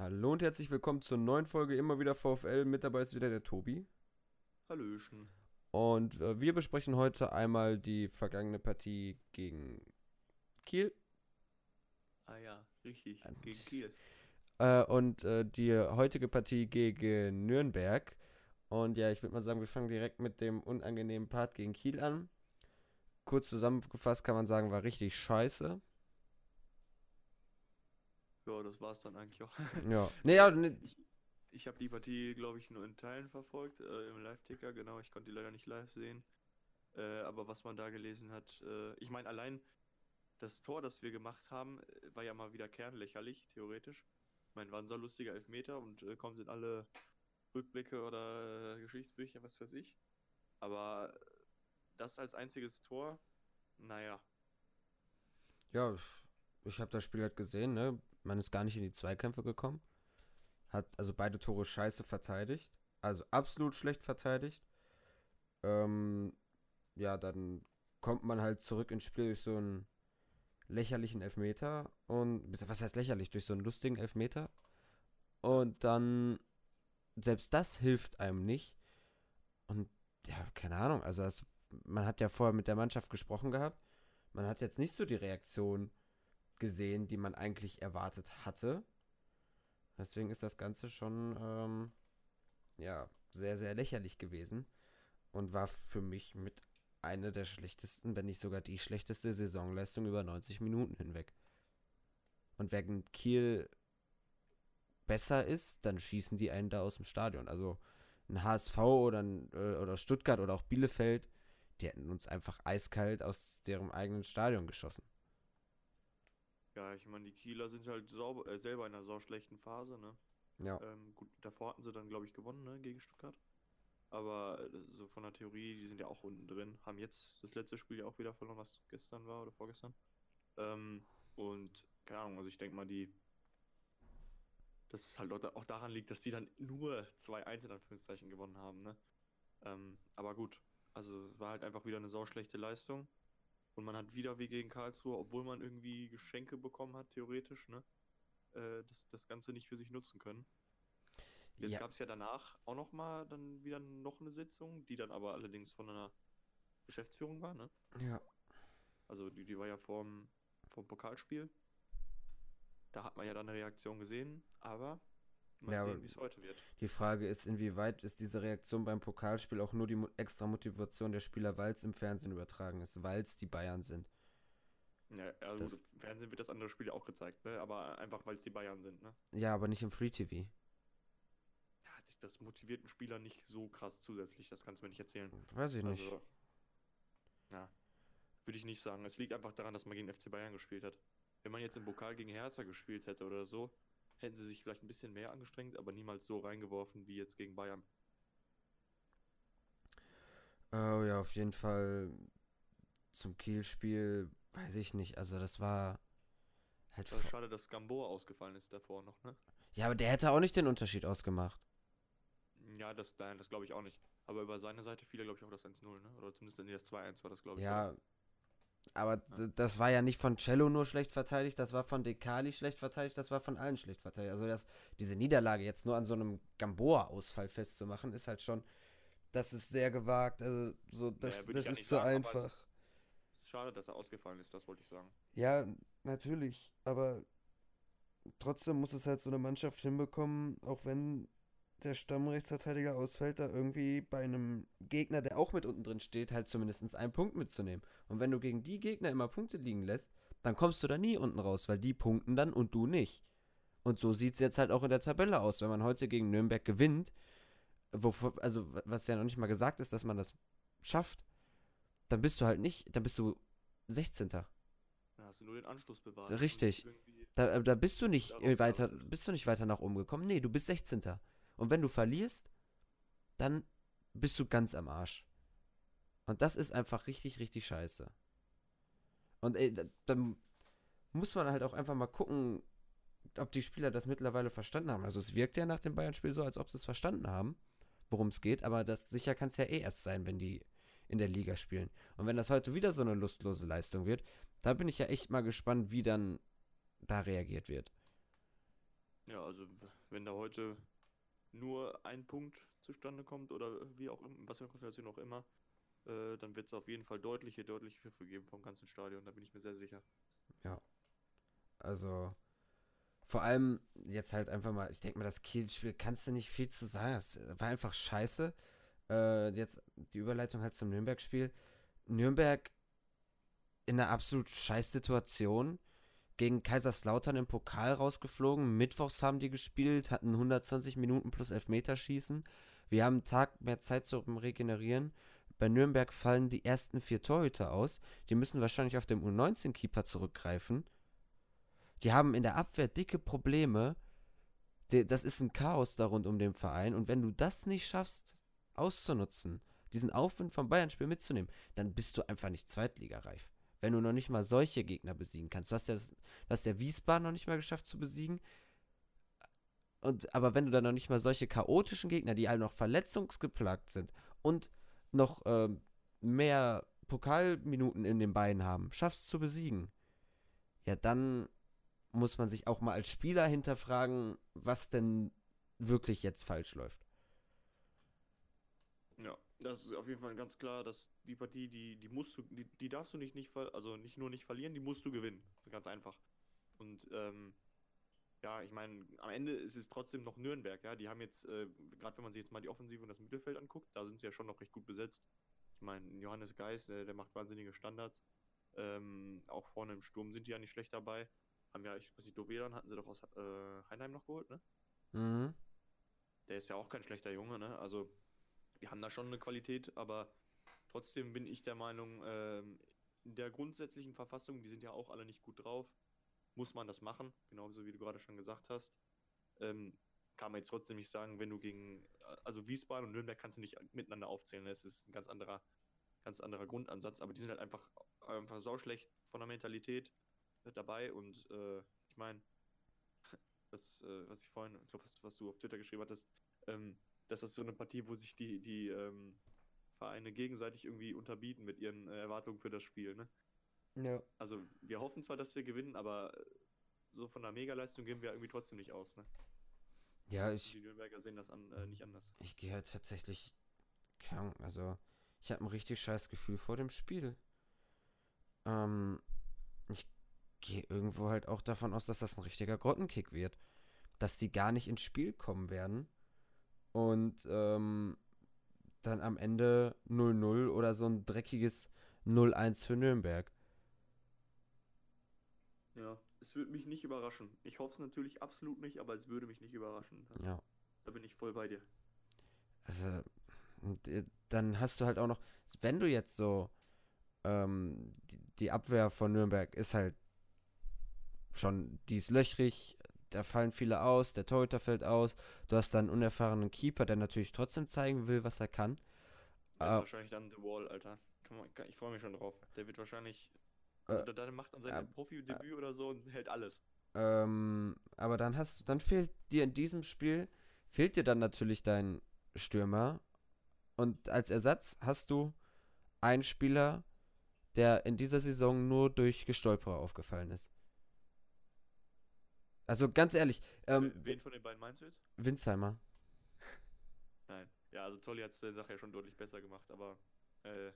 Hallo und herzlich willkommen zur neuen Folge immer wieder VfL. Mit dabei ist wieder der Tobi. Hallöchen. Und äh, wir besprechen heute einmal die vergangene Partie gegen Kiel. Ah ja, richtig, gegen Kiel. Äh, und äh, die heutige Partie gegen Nürnberg. Und ja, ich würde mal sagen, wir fangen direkt mit dem unangenehmen Part gegen Kiel an. Kurz zusammengefasst kann man sagen, war richtig scheiße. Ja, das war es dann eigentlich auch. Ja. Nee, ja, nee, Ich, ich habe die Partie, glaube ich, nur in Teilen verfolgt, äh, im Live-Ticker, genau. Ich konnte die leider nicht live sehen. Äh, aber was man da gelesen hat, äh, ich meine, allein das Tor, das wir gemacht haben, äh, war ja mal wieder kernlächerlich, theoretisch. Ich meine, war ein so lustiger Elfmeter und äh, kommt in alle Rückblicke oder äh, Geschichtsbücher, was weiß ich. Aber das als einziges Tor, naja, ja, ich habe das Spiel halt gesehen, ne? Man ist gar nicht in die Zweikämpfe gekommen. Hat also beide Tore scheiße verteidigt. Also absolut schlecht verteidigt. Ähm, ja, dann kommt man halt zurück ins Spiel durch so einen lächerlichen Elfmeter. Und, was heißt lächerlich? Durch so einen lustigen Elfmeter. Und dann, selbst das hilft einem nicht. Und ja, keine Ahnung. Also, das, man hat ja vorher mit der Mannschaft gesprochen gehabt. Man hat jetzt nicht so die Reaktion gesehen, die man eigentlich erwartet hatte. Deswegen ist das Ganze schon, ähm, ja, sehr, sehr lächerlich gewesen und war für mich mit einer der schlechtesten, wenn nicht sogar die schlechteste Saisonleistung über 90 Minuten hinweg. Und wenn Kiel besser ist, dann schießen die einen da aus dem Stadion. Also ein HSV oder, ein, äh, oder Stuttgart oder auch Bielefeld, die hätten uns einfach eiskalt aus deren eigenen Stadion geschossen. Ja, ich meine, die Kieler sind halt sauber, äh, selber in einer sauschlechten Phase, ne? Ja. Ähm, gut, davor hatten sie dann, glaube ich, gewonnen, ne, gegen Stuttgart. Aber äh, so von der Theorie, die sind ja auch unten drin. Haben jetzt das letzte Spiel ja auch wieder verloren, was gestern war oder vorgestern. Ähm, und keine Ahnung, also ich denke mal, die. Dass es halt auch da- auch daran liegt, dass die dann nur 2-1 in Anführungszeichen gewonnen haben, ne? Ähm, aber gut, also war halt einfach wieder eine sauschlechte Leistung. Und man hat wieder wie gegen Karlsruhe, obwohl man irgendwie Geschenke bekommen hat, theoretisch, ne? Äh, das, das Ganze nicht für sich nutzen können. Jetzt Ja. gab es ja danach auch noch mal dann wieder noch eine Sitzung, die dann aber allerdings von einer Geschäftsführung war, ne? Ja. Also die, die war ja vorm, vorm Pokalspiel. Da hat man ja dann eine Reaktion gesehen, aber mal Ja, sehen, wie es heute wird. Die Frage ist, inwieweit ist diese Reaktion beim Pokalspiel auch nur die extra Motivation der Spieler, weil es im Fernsehen übertragen ist, weil es die Bayern sind. Ja, also Das- im Fernsehen wird das andere Spiel auch gezeigt, ne? Aber einfach, weil es die Bayern sind, ne? Ja, aber nicht im Free TV. Ja, das motiviert einen Spieler nicht so krass zusätzlich, das kannst du mir nicht erzählen. Weiß ich nicht. Also, ja, würde ich nicht sagen. Es liegt einfach daran, dass man gegen FC Bayern gespielt hat. Wenn man jetzt im Pokal gegen Hertha gespielt hätte oder so, hätten sie sich vielleicht ein bisschen mehr angestrengt, aber niemals so reingeworfen wie jetzt gegen Bayern. Oh ja, auf jeden Fall zum Kiel-Spiel, weiß ich nicht. Also das war halt. War vo- schade, dass Gamboa ausgefallen ist davor noch, ne? Ja, aber der hätte auch nicht den Unterschied ausgemacht. Ja, das, das glaube ich auch nicht. Aber über seine Seite fiel er, glaube ich, auch das 1-0, ne? Oder zumindest nee, das 2-1 war das, glaube ich. Ja. Aber das war ja nicht von Cello nur schlecht verteidigt, das war von Dekali schlecht verteidigt, das war von allen schlecht verteidigt. Also das, diese Niederlage jetzt nur an so einem Gamboa-Ausfall festzumachen, ist halt schon, das ist sehr gewagt. Also so, das, würde das ist zu es- einfach. Es ist schade, dass er ausgefallen ist, das wollte ich sagen. Ja, natürlich, aber trotzdem muss es halt so eine Mannschaft hinbekommen, auch wenn der Stammrechtsverteidiger ausfällt, da irgendwie bei einem Gegner, der auch mit unten drin steht, halt zumindest einen Punkt mitzunehmen. Und wenn du gegen die Gegner immer Punkte liegen lässt, dann kommst du da nie unten raus, weil die punkten dann und du nicht. Und so sieht es jetzt halt auch in der Tabelle aus. Wenn man heute gegen Nürnberg gewinnt, wovor, also was ja noch nicht mal gesagt ist, dass man das schafft, dann bist du halt nicht, dann bist du 16. Da hast du nur den Anschluss bewahrt. Richtig. Irgendwie- Da, äh, da bist du nicht weiter, bist du nicht weiter nach oben gekommen. Nee, du bist 16. Und wenn du verlierst, dann bist du ganz am Arsch. Und das ist einfach richtig, richtig scheiße. Und ey, da, dann muss man halt auch einfach mal gucken, ob die Spieler das mittlerweile verstanden haben. Also es wirkt ja nach dem Bayern-Spiel so, als ob sie es verstanden haben, worum es geht, aber das sicher kann es ja eh erst sein, wenn die in der Liga spielen. Und wenn das heute wieder so eine lustlose Leistung wird, da bin ich ja echt mal gespannt, wie dann da reagiert wird. Ja, also wenn da heute nur ein Punkt zustande kommt oder wie auch immer, was für eine Konstellation auch immer, äh, dann wird es auf jeden Fall deutliche, deutliche Pfiffe geben vom ganzen Stadion, da bin ich mir sehr sicher. Ja. Also, vor allem jetzt halt einfach mal, ich denke mal, das Kiel-Spiel kannst du nicht viel zu sagen. Es war einfach scheiße. Äh, jetzt die Überleitung halt zum Nürnberg-Spiel. Nürnberg in einer absolut scheiß Situation gegen Kaiserslautern im Pokal rausgeflogen. Mittwochs haben die gespielt, hatten 120 Minuten plus Elfmeterschießen. Wir haben einen Tag mehr Zeit zum Regenerieren. Bei Nürnberg fallen die ersten vier Torhüter aus. Die müssen wahrscheinlich auf dem U19-Keeper zurückgreifen. Die haben in der Abwehr dicke Probleme. Das ist ein Chaos da rund um den Verein. Und wenn du das nicht schaffst, auszunutzen, diesen Aufwind vom Bayern-Spiel mitzunehmen, dann bist du einfach nicht zweitligareif. Wenn du noch nicht mal solche Gegner besiegen kannst. Du hast ja, das, hast ja Wiesbaden noch nicht mal geschafft zu besiegen. Und, aber wenn du dann noch nicht mal solche chaotischen Gegner, die alle noch verletzungsgeplagt sind und noch äh, mehr Pokalminuten in den Beinen haben, schaffst zu besiegen, ja, dann muss man sich auch mal als Spieler hinterfragen, was denn wirklich jetzt falsch läuft. Ja, das ist auf jeden Fall ganz klar, dass die Partie, die, die musst du, die, die darfst du nicht, nicht, also nicht nur nicht verlieren, die musst du gewinnen. Ganz einfach. Und ähm, ja, ich meine, am Ende ist es trotzdem noch Nürnberg, ja. Die haben jetzt, äh, gerade wenn man sich jetzt mal die Offensive und das Mittelfeld anguckt, da sind sie ja schon noch recht gut besetzt. Ich meine, Johannes Geis, äh, der macht wahnsinnige Standards. Ähm, auch vorne im Sturm sind die ja nicht schlecht dabei. Haben ja, ich weiß nicht, Dovedan hatten sie doch aus äh, Heinheim noch geholt, ne? Mhm. Der ist ja auch kein schlechter Junge, ne? Also, die haben da schon eine Qualität, aber trotzdem bin ich der Meinung, ähm, in der grundsätzlichen Verfassung, die sind ja auch alle nicht gut drauf, muss man das machen, genauso wie du gerade schon gesagt hast. Ähm, kann man jetzt trotzdem nicht sagen, wenn du gegen, also Wiesbaden und Nürnberg kannst du nicht miteinander aufzählen, das ist ein ganz anderer, ganz anderer Grundansatz, aber die sind halt einfach, einfach sauschlecht von der Mentalität dabei und äh, ich meine, das, äh, was ich vorhin, ich glaube, was, was, du auf Twitter geschrieben hattest, ähm, das ist so eine Partie, wo sich die, die ähm, Vereine gegenseitig irgendwie unterbieten mit ihren äh, Erwartungen für das Spiel, ne? Ja. Also wir hoffen zwar, dass wir gewinnen, aber äh, so von der Megaleistung gehen wir irgendwie trotzdem nicht aus, ne? Ja, ich. Die Nürnberger sehen das an, äh, nicht anders. Ich gehe halt tatsächlich. Also, ich habe ein richtig scheiß Gefühl vor dem Spiel. Ähm, ich gehe irgendwo halt auch davon aus, dass das ein richtiger Grottenkick wird. Dass die gar nicht ins Spiel kommen werden. Und ähm, dann am Ende 0-0 oder so ein dreckiges 0-1 für Nürnberg. Ja, es würde mich nicht überraschen. Ich hoffe es natürlich absolut nicht, aber es würde mich nicht überraschen. Ja. Da bin ich voll bei dir. Also, dann hast du halt auch noch, wenn du jetzt so, ähm, die, die Abwehr von Nürnberg ist halt schon, die ist löchrig, da fallen viele aus, der Torhüter fällt aus, du hast dann einen unerfahrenen Keeper, der natürlich trotzdem zeigen will, was er kann. Das ist uh, wahrscheinlich dann The Wall, Alter. ich freue mich schon drauf. Der wird wahrscheinlich, also uh, der, macht dann sein uh, Profi-Debüt oder so und hält alles. Ähm, aber dann hast dann fehlt dir in diesem Spiel, fehlt dir dann natürlich dein Stürmer und als Ersatz hast du einen Spieler, der in dieser Saison nur durch Gestolperer aufgefallen ist. Also ganz ehrlich. Ähm, Wen von den beiden meinst du jetzt? Winsheimer. Nein. Ja, also Tolli hat die Sache ja schon deutlich besser gemacht, aber. Äh,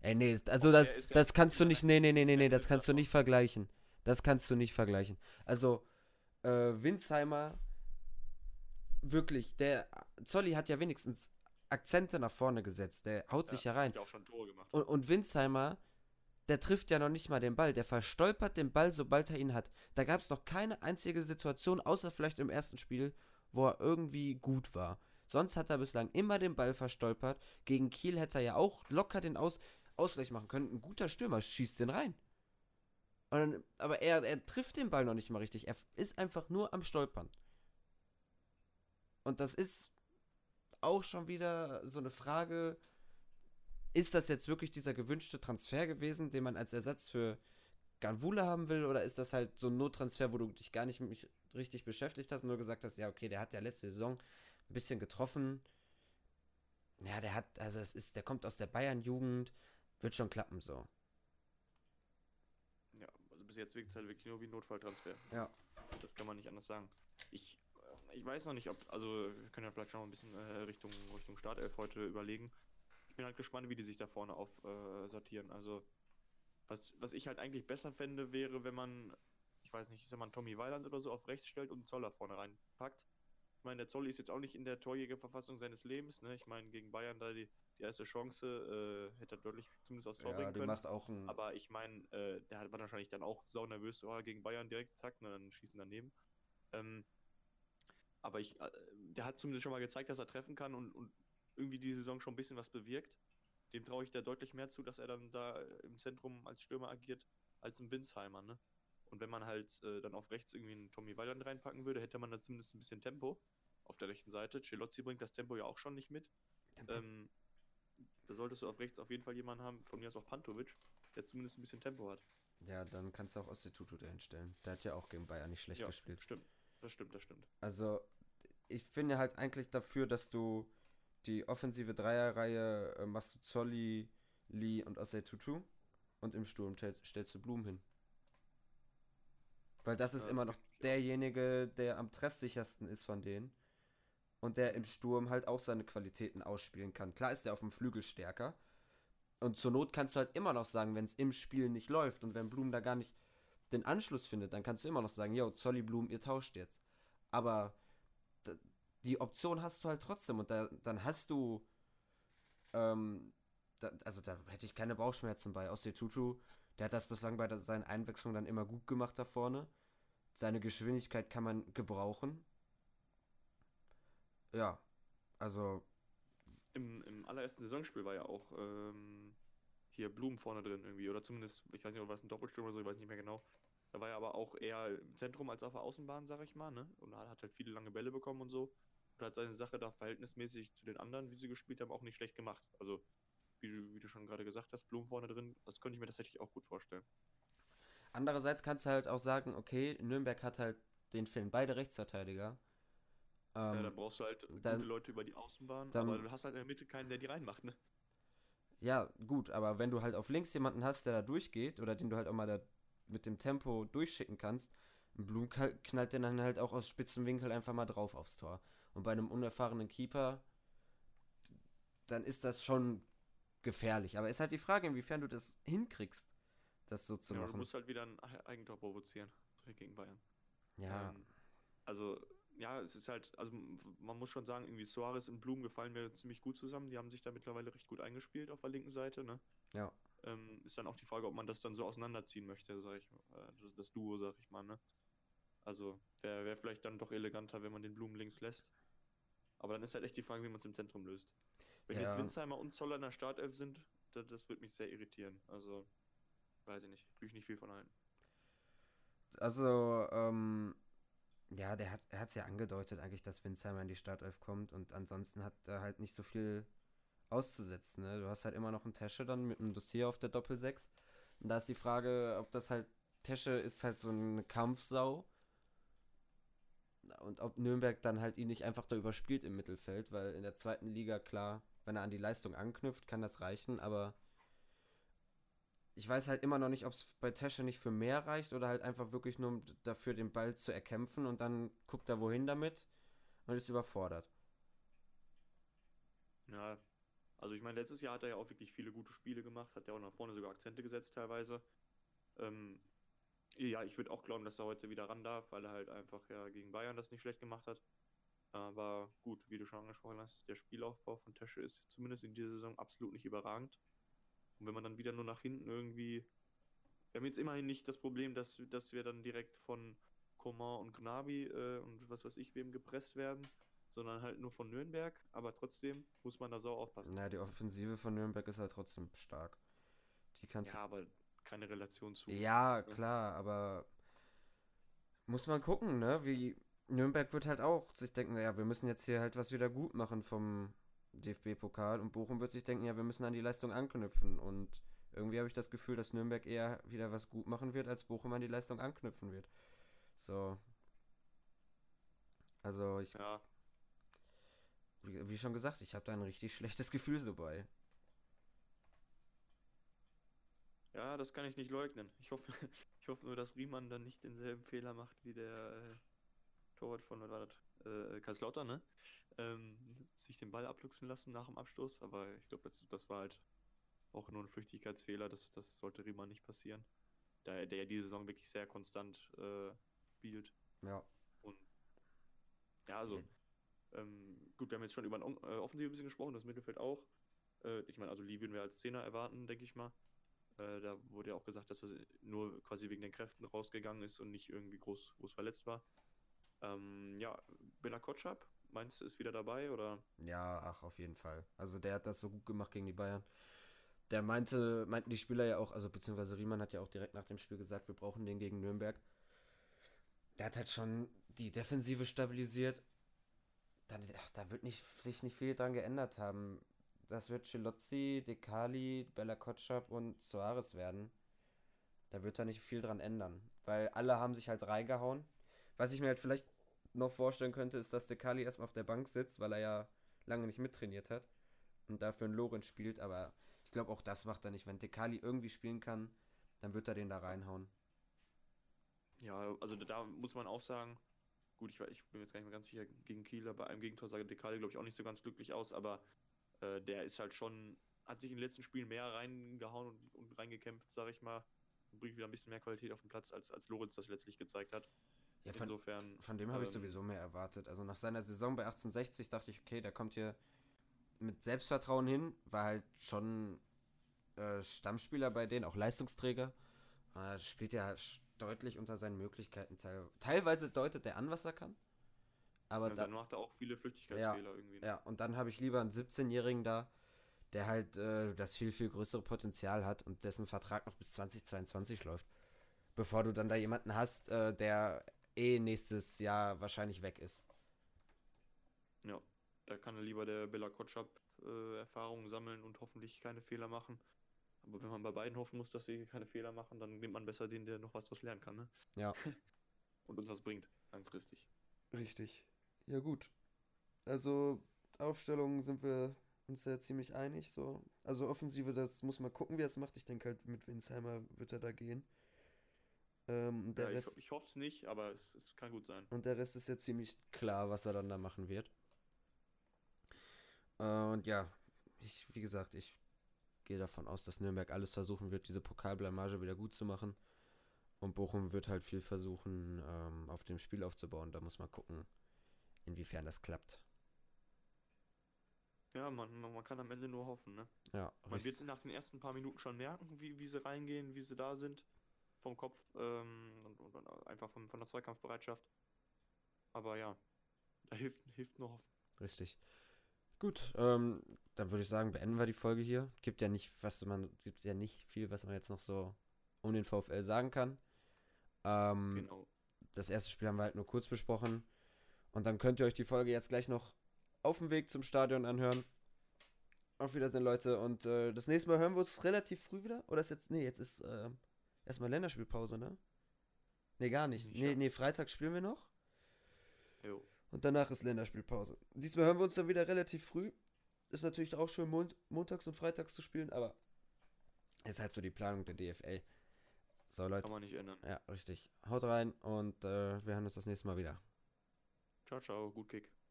Ey, nee, also das, das kannst du nicht. Nee, nee, nee, nee, nee, das kannst du nicht vergleichen. Das kannst du nicht vergleichen. Also, äh, Winsheimer, wirklich, der Zolli hat ja wenigstens Akzente nach vorne gesetzt. Der haut ja, sich ja rein. Hat ja auch schon Tore gemacht. Und, und Winsheimer, der trifft ja noch nicht mal den Ball. Der verstolpert den Ball, sobald er ihn hat. Da gab es noch keine einzige Situation, außer vielleicht im ersten Spiel, wo er irgendwie gut war. Sonst hat er bislang immer den Ball verstolpert. Gegen Kiel hätte er ja auch locker den Aus Ausgleich machen können. Ein guter Stürmer schießt den rein. Dann, aber er, er trifft den Ball noch nicht mal richtig. Er ist einfach nur am Stolpern. Und das ist auch schon wieder so eine Frage, ist das jetzt wirklich dieser gewünschte Transfer gewesen, den man als Ersatz für Ganvula haben will, oder ist das halt so ein Nottransfer, wo du dich gar nicht mit richtig beschäftigt hast und nur gesagt hast, ja, okay, der hat ja letzte Saison ein bisschen getroffen. Ja, der hat, also es ist, der kommt aus der Bayern-Jugend, wird schon klappen so. Ja, also bis jetzt wirkt es halt wirklich nur wie ein Notfalltransfer. Ja. Das kann man nicht anders sagen. Ich ich weiß noch nicht, ob, also wir können ja vielleicht schon mal ein bisschen äh, Richtung, Richtung Startelf heute überlegen. Ich bin halt gespannt, wie die sich da vorne aufsortieren. Äh, also, was, was ich halt eigentlich besser fände, wäre, wenn man, ich weiß nicht, ist man Tommy Weiland oder so auf rechts stellt und Zoller vorne reinpackt. Ich meine, der Zolli ist jetzt auch nicht in der Torjägerverfassung seines Lebens. Ne? Ich meine, gegen Bayern da die, die erste Chance äh, hätte er deutlich zumindest aufs Tor Ja, bringen können. macht auch ein. Aber ich meine, äh, der hat- war wahrscheinlich dann auch sau nervös, oh, gegen Bayern direkt, zack, ne, dann schießen daneben. Ähm, aber ich, äh, der hat zumindest schon mal gezeigt, dass er treffen kann und, und irgendwie die Saison schon ein bisschen was bewirkt. Dem traue ich da deutlich mehr zu, dass er dann da im Zentrum als Stürmer agiert, als ein Winsheimer, ne? Und wenn man halt äh, dann auf rechts irgendwie einen Tommy Weiland reinpacken würde, hätte man da zumindest ein bisschen Tempo auf der rechten Seite. Celozzi bringt das Tempo ja auch schon nicht mit. Ähm, da solltest du auf rechts auf jeden Fall jemanden haben, von mir aus auch Pantovic, der zumindest ein bisschen Tempo hat. ja, dann kannst du auch Ostetutu dahin stellen. Der hat ja auch gegen Bayern nicht schlecht ja, gespielt. stimmt. Das stimmt, das stimmt. Also, ich bin ja halt eigentlich dafür, dass du die offensive Dreierreihe äh, machst du Zolli, Lee und Osei Tutu und im Sturm tel- stellst du Blumen hin. Weil das ist Ja, immer noch derjenige, der am treffsichersten ist von denen und der im Sturm halt auch seine Qualitäten ausspielen kann. Klar ist er auf dem Flügel stärker und zur Not kannst du halt immer noch sagen, wenn es im Spiel nicht läuft und wenn Blum da gar nicht den Anschluss findet, dann kannst du immer noch sagen, yo, Zolli Blum, ihr tauscht jetzt. Aber die Option hast du halt trotzdem und da, dann hast du, ähm, da, also da hätte ich keine Bauchschmerzen bei. Aus Tutu, der hat das bislang bei seinen Einwechslungen dann immer gut gemacht da vorne. Seine Geschwindigkeit kann man gebrauchen. Ja, also, Im, Im allerersten Saisonspiel war ja auch ähm, hier Blumen vorne drin irgendwie. Oder zumindest, ich weiß nicht, ob das ein Doppelsturm oder so, ich weiß nicht mehr genau. Da war er aber auch eher im Zentrum als auf der Außenbahn, sag ich mal, ne? Und hat halt viele lange Bälle bekommen und so. Und hat seine Sache da verhältnismäßig zu den anderen, wie sie gespielt haben, auch nicht schlecht gemacht. Also, wie du, wie du schon gerade gesagt hast, Blumen vorne drin, das könnte ich mir tatsächlich auch gut vorstellen. andererseits kannst du halt auch sagen, okay, Nürnberg hat halt den fehlen beide Rechtsverteidiger. ja, Ähm, dann brauchst du halt dann- gute Leute über die Außenbahn, dann- aber du hast halt in der Mitte keinen, der die reinmacht, ne? Ja, gut, aber wenn du halt auf links jemanden hast, der da durchgeht oder den du halt auch mal da mit dem Tempo durchschicken kannst, Blum knallt den dann halt auch aus spitzen Winkel einfach mal drauf aufs Tor. Und bei einem unerfahrenen Keeper, dann ist das schon gefährlich. Aber ist halt die Frage, inwiefern du das hinkriegst, das so zu Ja, du machen. musst halt wieder ein Ei- Eigentor provozieren, gegen Bayern. Ja, Ähm, also, ja, es ist halt, also man muss schon sagen, irgendwie Suarez und Blum gefallen mir ziemlich gut zusammen. Die haben sich da mittlerweile recht gut eingespielt auf der linken Seite, ne? ja. Ähm, ist dann auch die Frage, ob man das dann so auseinanderziehen möchte, sag ich, äh, das, das Duo, sag ich mal, ne? Also, wäre wär vielleicht dann doch eleganter, wenn man den Blumen links lässt. Aber dann ist halt echt die Frage, wie man es im Zentrum löst. Wenn Ja. jetzt Winsheimer und Zoller in der Startelf sind, da, das würde mich sehr irritieren. Also, weiß ich nicht, würde ich nicht viel von halten. Also, ähm, ja, der hat, er hat es ja angedeutet, eigentlich, dass Winsheimer in die Startelf kommt und ansonsten hat er halt nicht so viel auszusetzen. Ne? Du hast halt immer noch einen Tesche dann mit einem Dossier auf der Doppel-6. Und da ist die Frage, ob das halt, Tesche ist halt so eine Kampfsau. Und ob Nürnberg dann halt ihn nicht einfach da überspielt im Mittelfeld, weil in der zweiten Liga, klar, wenn er an die Leistung anknüpft, kann das reichen, aber ich weiß halt immer noch nicht, ob es bei Tesche nicht für mehr reicht oder halt einfach wirklich nur dafür den Ball zu erkämpfen und dann guckt er wohin damit und ist überfordert. Ja, also ich meine, letztes Jahr hat er ja auch wirklich viele gute Spiele gemacht, hat ja auch nach vorne sogar Akzente gesetzt teilweise. Ähm, ja, ich würde auch glauben, dass er heute wieder ran darf, weil er halt einfach ja gegen Bayern das nicht schlecht gemacht hat. Aber gut, wie du schon angesprochen hast, der Spielaufbau von Tesche ist zumindest in dieser Saison absolut nicht überragend. Und wenn man dann wieder nur nach hinten irgendwie. Wir haben jetzt immerhin nicht das Problem, dass, dass wir dann direkt von Coman und Gnabi äh, und was weiß ich wem gepresst werden, sondern halt nur von Nürnberg. Aber trotzdem muss man da sau aufpassen. Na, die Offensive von Nürnberg ist halt trotzdem stark. Die kannst Ja, aber keine Relation zu. Ja, klar, aber muss man gucken, ne? Wie Nürnberg wird halt auch sich denken, ja, wir müssen jetzt hier halt was wieder gut machen vom DFB-Pokal und Bochum wird sich denken, ja, wir müssen an die Leistung anknüpfen und irgendwie habe ich das Gefühl, dass Nürnberg eher wieder was gut machen wird, als Bochum an die Leistung anknüpfen wird. So. Also, ich, Ja, wie, wie schon gesagt, ich habe da ein richtig schlechtes Gefühl so bei. Ja, das kann ich nicht leugnen. Ich hoffe, ich hoffe nur, dass Riemann dann nicht denselben Fehler macht wie der, äh, Torwart von was war das? Äh, Kaiserslautern, ne? Ähm, sich den Ball abluchsen lassen nach dem Abstoß, aber ich glaube, das, das war halt auch nur ein Flüchtigkeitsfehler, das, das sollte Riemann nicht passieren. Da der ja diese Saison wirklich sehr konstant äh, spielt. Ja. Und ja, also ähm, gut, wir haben jetzt schon über ein äh, Offensive ein bisschen gesprochen, das Mittelfeld auch. Äh, ich meine, also Lee würden wir als Zehner erwarten, denke ich mal. Äh, da wurde ja auch gesagt, dass er nur quasi wegen den Kräften rausgegangen ist und nicht irgendwie groß, groß verletzt war. Ähm, ja, Bela Kotschap, meinst du, ist wieder dabei oder? Ja, ach, auf jeden Fall. Also der hat das so gut gemacht gegen die Bayern. Der meinte, meinten die Spieler ja auch, also beziehungsweise Riemann hat ja auch direkt nach dem Spiel gesagt, wir brauchen den gegen Nürnberg. Der hat halt schon die Defensive stabilisiert. Da, da wird nicht, sich nicht viel dran geändert haben. Das wird Chilozzi, Dekali, Bella Kotschap und Soares werden. Da wird da nicht viel dran ändern. Weil alle haben sich halt reingehauen. Was ich mir halt vielleicht noch vorstellen könnte, ist, dass Dekali erstmal auf der Bank sitzt, weil er ja lange nicht mittrainiert hat. Und dafür ein Lorenz spielt. Aber ich glaube, auch das macht er nicht. Wenn Dekali irgendwie spielen kann, dann wird er den da reinhauen. Ja, also da muss man auch sagen, gut, ich, ich bin jetzt gar nicht mehr ganz sicher gegen Kiel, aber im Gegentor sah Dekali, glaube ich, auch nicht so ganz glücklich aus, aber äh, der ist halt schon, hat sich in den letzten Spielen mehr reingehauen und, und reingekämpft, sage ich mal. Und bringt wieder ein bisschen mehr Qualität auf den Platz, als, als Lorenz das letztlich gezeigt hat. Ja, von, Insofern. Von dem habe ähm, ich sowieso mehr erwartet. Also nach seiner Saison bei 1860 dachte ich, okay, der kommt hier mit Selbstvertrauen hin, war halt schon äh, Stammspieler bei denen, auch Leistungsträger. Äh, spielt ja deutlich unter seinen Möglichkeiten. Teil teilweise deutet er an, was er kann. Aber ja, dann macht er auch viele Flüchtigkeitsfehler ja, irgendwie. Ne? Ja, und dann habe ich lieber einen 17-Jährigen da, der halt äh, das viel, viel größere Potenzial hat und dessen Vertrag noch bis 2022 läuft. Bevor du dann da jemanden hast, äh, der eh nächstes Jahr wahrscheinlich weg ist. Ja, da kann er lieber der Bella Kotschap äh, Erfahrungen sammeln und hoffentlich keine Fehler machen. Aber wenn man bei beiden hoffen muss, dass sie keine Fehler machen, dann nimmt man besser den, der noch was daraus lernen kann. Ne? Ja. und uns was bringt, langfristig. Richtig. Ja, gut. Also, Aufstellungen sind wir uns ja ziemlich einig. So. Also, Offensive, das muss man gucken, wie er es macht. Ich denke halt, mit Winsheimer wird er da gehen. Ähm, der ja, Rest, ich, ich hoffe es nicht, aber es, es, kann gut sein. Und der Rest ist ja ziemlich klar, was er dann da machen wird. Äh, und ja, ich, wie gesagt, ich gehe davon aus, dass Nürnberg alles versuchen wird, diese Pokalblamage wieder gut zu machen. Und Bochum wird halt viel versuchen, ähm, auf dem Spiel aufzubauen. Da muss man gucken, inwiefern das klappt. Ja, man, man, kann am Ende nur hoffen, ne? Ja. Man wird es nach den ersten paar Minuten schon merken, wie, wie sie reingehen, wie sie da sind. Vom Kopf ähm, und, und, einfach von, von der Zweikampfbereitschaft. Aber ja, da hilft, hilft nur hoffen. Richtig. Gut, ähm, dann würde ich sagen, beenden wir die Folge hier. Gibt ja nicht, was man, gibt ja nicht viel, was man jetzt noch so um den VfL sagen kann. Ähm, genau. Das erste Spiel haben wir halt nur kurz besprochen. Und dann könnt ihr euch die Folge jetzt gleich noch auf dem Weg zum Stadion anhören. Auf Wiedersehen, Leute. Und äh, das nächste Mal hören wir uns relativ früh wieder. Oder ist jetzt, nee, jetzt ist äh, erstmal Länderspielpause, ne? Nee, gar nicht. nicht nee, nee, Freitag spielen wir noch. Jo. Und danach ist Länderspielpause. Diesmal hören wir uns dann wieder relativ früh. Ist natürlich auch schön, Mont montags und freitags zu spielen, aber ist halt so die Planung der DFL. So, Leute. Kann man nicht ändern. Ja, richtig. Haut rein und äh, wir hören uns das nächste Mal wieder. Ciao, ciao. Gut Kick.